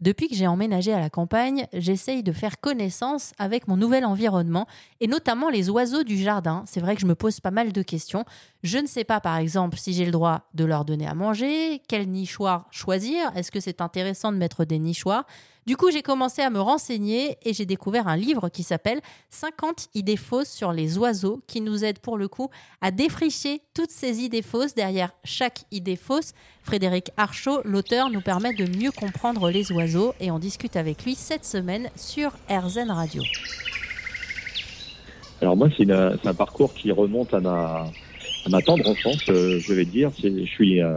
Depuis que j'ai emménagé à la campagne, j'essaye de faire connaissance avec mon nouvel environnement et notamment les oiseaux du jardin. C'est vrai que je me pose pas mal de questions. Je ne sais pas par exemple si j'ai le droit de leur donner à manger, quel nichoir choisir, est-ce que c'est intéressant de mettre des nichoirs? Du coup, j'ai commencé à me renseigner et j'ai découvert un livre qui s'appelle 50 idées fausses sur les oiseaux qui nous aide pour le coup à défricher toutes ces idées fausses. Derrière chaque idée fausse, Frédéric Archaud, l'auteur, nous permet de mieux comprendre les oiseaux et on discute avec lui cette semaine sur RZN Radio. Alors moi, c'est un parcours qui remonte à ma, tendre enfance, euh, je vais dire. Je suis euh,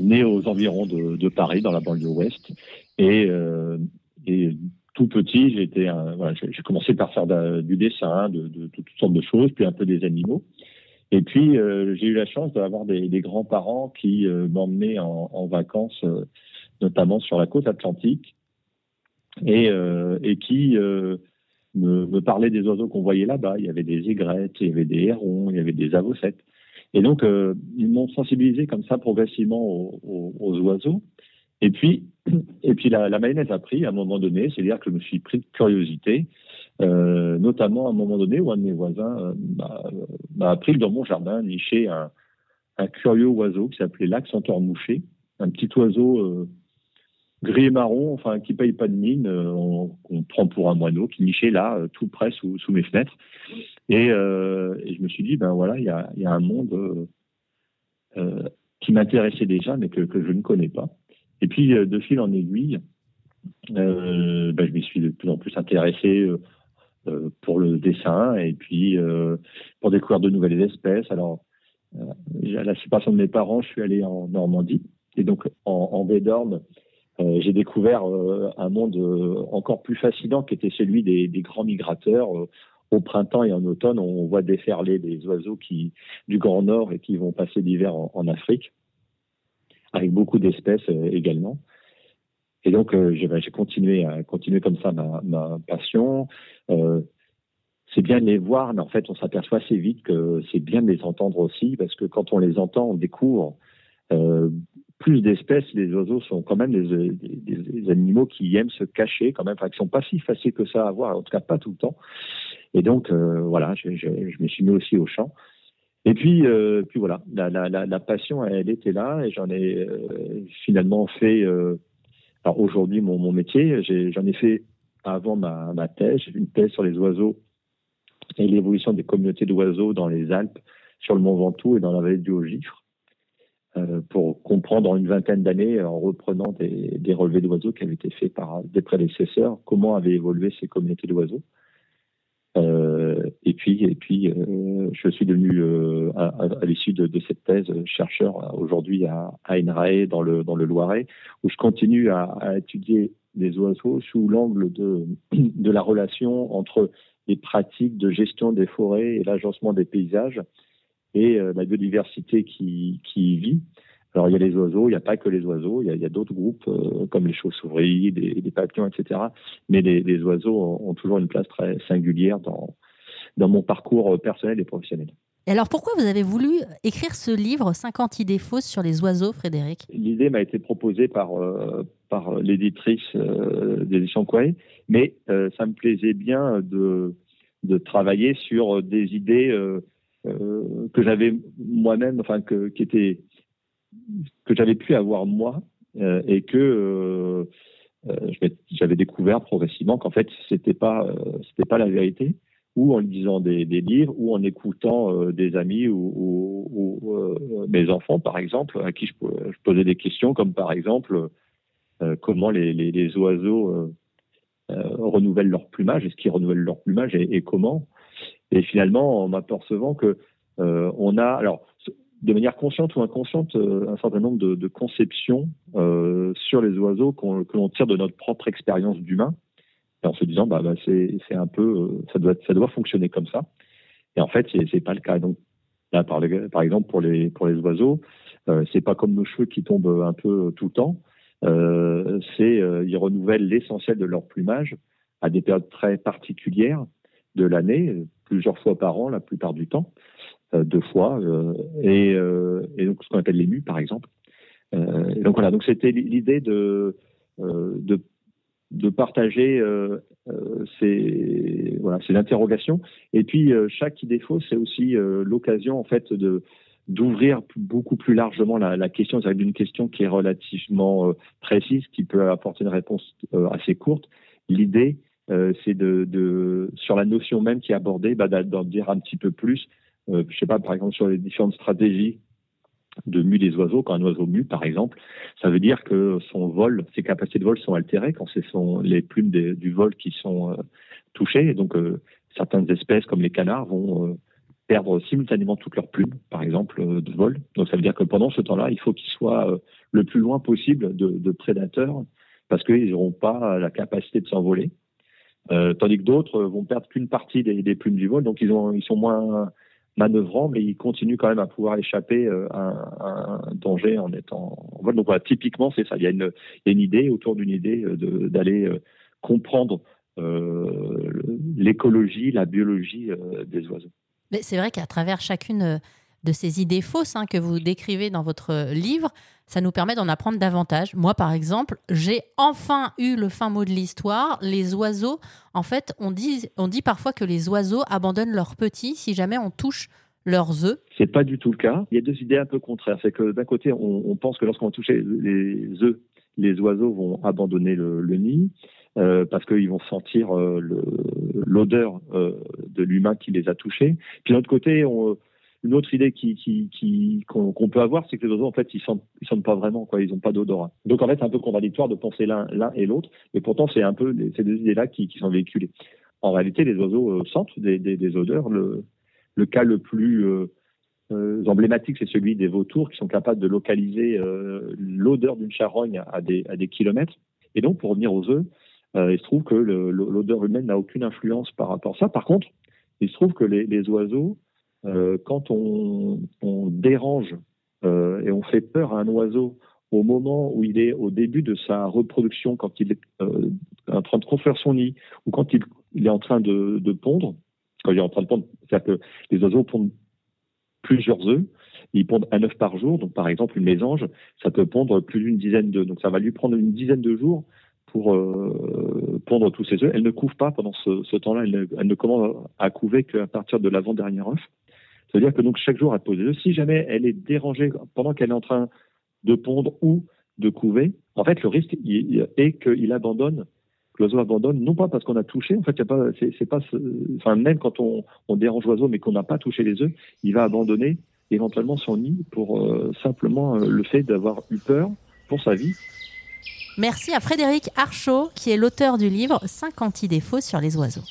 né aux environs de, Paris, dans la banlieue ouest. Et, euh, et tout petit, j'ai commencé par faire du dessin, de, toutes sortes de choses, puis un peu des animaux. Et puis, euh, j'ai eu la chance d'avoir des, grands-parents qui euh, m'emmenaient en, vacances, euh, notamment sur la côte atlantique, et, euh, qui me, parlaient des oiseaux qu'on voyait là-bas. Il y avait des aigrettes, il y avait des hérons, il y avait des avocètes. Et donc, ils m'ont sensibilisé comme ça progressivement aux, aux, aux oiseaux. Et puis, et puis la, la, mayonnaise a pris à un moment donné, c'est-à-dire que je me suis pris de curiosité, euh, notamment à un moment donné où un de mes voisins euh, m'a appris que dans mon jardin nichait un, un curieux oiseau qui s'appelait l'accentaire mouché, un petit oiseau euh, gris et marron, enfin qui paye pas de mine, euh, on, on, prend pour un moineau, qui nichait là, euh, tout près sous, sous mes fenêtres. Et, et, je me suis dit, ben voilà, il y a, un monde qui m'intéressait déjà, mais que, je ne connais pas. Et puis, euh, de fil en aiguille, euh, ben, je m'y suis de plus en plus intéressé euh, euh pour le dessin et puis euh, pour découvrir de nouvelles espèces. Alors, à la séparation de mes parents, je suis allé en Normandie. Et donc, en, en j'ai découvert un monde encore plus fascinant qui était celui des grands migrateurs. Au printemps et en automne, on voit déferler des oiseaux du Grand Nord et qui vont passer l'hiver en, Afrique avec beaucoup d'espèces euh, également. Et donc, euh, j'ai continué continuer comme ça ma, passion. Euh, c'est bien de les voir, mais en fait, on s'aperçoit assez vite que c'est bien de les entendre aussi, parce que quand on les entend, on découvre euh, plus d'espèces. Les oiseaux sont quand même des, animaux qui aiment se cacher, quand même, sont pas si faciles que ça à voir, en tout cas pas tout le temps. Et donc, euh, voilà, je, me suis mis aussi au chant. Et puis, euh, voilà, la, passion, elle était là et j'en ai euh, finalement fait. Alors aujourd'hui, mon, métier, j'en ai, ai, fait avant ma, thèse, une thèse sur les oiseaux et l'évolution des communautés d'oiseaux dans les Alpes, sur le Mont Ventoux et dans la vallée du Haut-Gifre, pour comprendre en une vingtaine d'années, en reprenant des relevés d'oiseaux qui avaient été faits par des prédécesseurs, comment avaient évolué ces communautés d'oiseaux. Euh, et puis, et puis, euh, je suis devenu euh, à, l'issue de, cette thèse chercheur aujourd'hui à, à INRAE dans le dans le Loiret, où je continue à, étudier les oiseaux sous l'angle de la relation entre les pratiques de gestion des forêts et l'agencement des paysages et la biodiversité qui qui y vit. Alors il y a les oiseaux, il n'y a pas que les oiseaux, il y a, a d'autres groupes euh, comme les chauves-souris, des, des, papillons, etc. Mais les, les oiseaux ont, ont, toujours une place très singulière dans, dans mon parcours personnel et professionnel. Et alors pourquoi vous avez voulu écrire ce livre 50 idées fausses sur les oiseaux, Frédéric? L'idée m'a été proposée par, euh, par l'éditrice euh, des éditions Kouai, mais euh, ça me plaisait bien de, de travailler sur des idées euh, euh, que j'avais moi-même, enfin que, qui étaient que j'avais pu avoir moi euh, et que euh, euh j'avais découvert progressivement qu'en fait c'était pas c'était pas la vérité ou en lisant des, livres ou en écoutant des amis ou, mes enfants par exemple à qui je, posais des questions comme par exemple comment les, oiseaux renouvellent leur plumage est-ce qu'ils renouvellent leur plumage et, et comment. Et finalement en m'apercevant que on a alors de manière consciente ou inconsciente euh, un certain nombre de, de conceptions euh, sur les oiseaux qu que l'on tire de notre propre expérience d'humain, en se disant bah, bah c'est un peu euh, ça doit ça doit fonctionner comme ça. Et en fait c'est pas le cas. Donc là par, par exemple pour les pour les oiseaux, euh, c'est pas comme nos cheveux qui tombent un peu tout le temps. Euh, c'est euh, ils renouvellent l'essentiel de leur plumage à des périodes très particulières de l'année, plusieurs fois par an la plupart du temps. Euh, deux fois, euh, et, euh, et, donc ce qu'on appelle nus, par exemple. donc voilà, donc c'était l'idée de de partager ces, voilà, ces interrogations. Et puis, chaque idée fausse, c'est aussi l'occasion, en fait, de d'ouvrir beaucoup plus largement la, question, c'est d'une question qui est relativement précise, qui peut apporter une réponse assez courte. L'idée, c'est de, sur la notion même qui est abordée, bah, d'en dire un petit peu plus. Euh, je sais pas, par exemple, sur les différentes stratégies de mue des oiseaux. Quand un oiseau mue, par exemple, ça veut dire que son vol, ses capacités de vol sont altérées quand ce sont les plumes du vol qui sont euh, touchées. Et donc, certaines espèces, comme les canards, vont perdre simultanément toutes leurs plumes, par exemple, de vol. Donc, ça veut dire que pendant ce temps-là, il faut qu'ils soient le plus loin possible de, prédateurs parce qu'ils n'auront pas la capacité de s'envoler. Euh, tandis que d'autres vont perdre qu'une partie des, plumes du vol, donc ils, ont, ils sont moins manœuvrants, mais ils continuent quand même à pouvoir échapper euh, à, un danger en étant. Donc voilà, typiquement, c'est ça. Il y, a une, il idée autour d'une idée euh, d'aller comprendre l'écologie, la biologie des oiseaux. Mais c'est vrai qu'à travers chacune de ces idées fausses hein, que vous décrivez dans votre livre, ça nous permet d'en apprendre davantage. Moi, par exemple, j'ai enfin eu le fin mot de l'histoire. Les oiseaux, en fait, on dit, parfois que les oiseaux abandonnent leurs petits si jamais on touche leurs œufs. C'est pas du tout le cas. Il y a deux idées un peu contraires. C'est que d'un côté, on, pense que lorsqu'on va toucher les œufs, les oiseaux vont abandonner le, nid. Euh, parce qu'ils vont sentir euh, l'odeur euh, de l'humain qui les a touchés. Puis de l'autre côté, on, une autre idée qui, qui, qu'on, peut avoir, c'est que les oiseaux, en fait, ils sentent, ils sentent pas vraiment, quoi. Ils n'ont pas d'odorat. Donc, en fait, c'est un peu contradictoire de penser l'un, et l'autre. Mais pourtant, c'est un peu ces deux idées-là qui, qui sont véhiculées. En réalité, les oiseaux euh, sentent des, des, des, odeurs. Le, le cas le plus euh, euh, emblématique, c'est celui des vautours qui sont capables de localiser l'odeur d'une charogne à des, à des kilomètres. Et donc, pour revenir aux œufs, il se trouve que l'odeur humaine n'a aucune influence par rapport à ça. Par contre, il se trouve que les, les oiseaux euh, quand on, dérange euh, et on fait peur à un oiseau au moment où il est au début de sa reproduction, quand il est euh, en train de construire son nid, ou quand il, est en train de, pondre, quand il est en train de pondre, c'est-à-dire que les oiseaux pondent plusieurs œufs, ils pondent un œuf par jour, donc par exemple une mésange, ça peut pondre plus d'une dizaine d'œufs, donc ça va lui prendre une dizaine de jours pour euh, pondre tous ses œufs. Elle ne couve pas pendant ce, ce temps-là, elle, elle, ne commence à couver qu'à partir de l'avant-dernier œuf. C'est-à-dire que donc chaque jour, elle pose des œufs. Si jamais elle est dérangée pendant qu'elle est en train de pondre ou de couver, en fait, le risque est qu'il abandonne, que l'oiseau abandonne, non pas parce qu'on a touché, en fait, a pas, c'est, pas, enfin, même quand on, dérange l'oiseau mais qu'on n'a pas touché les œufs, il va abandonner éventuellement son nid pour euh, simplement euh, le fait d'avoir eu peur pour sa vie. Merci à Frédéric Archaud, qui est l'auteur du livre 50 idées fausses sur les oiseaux.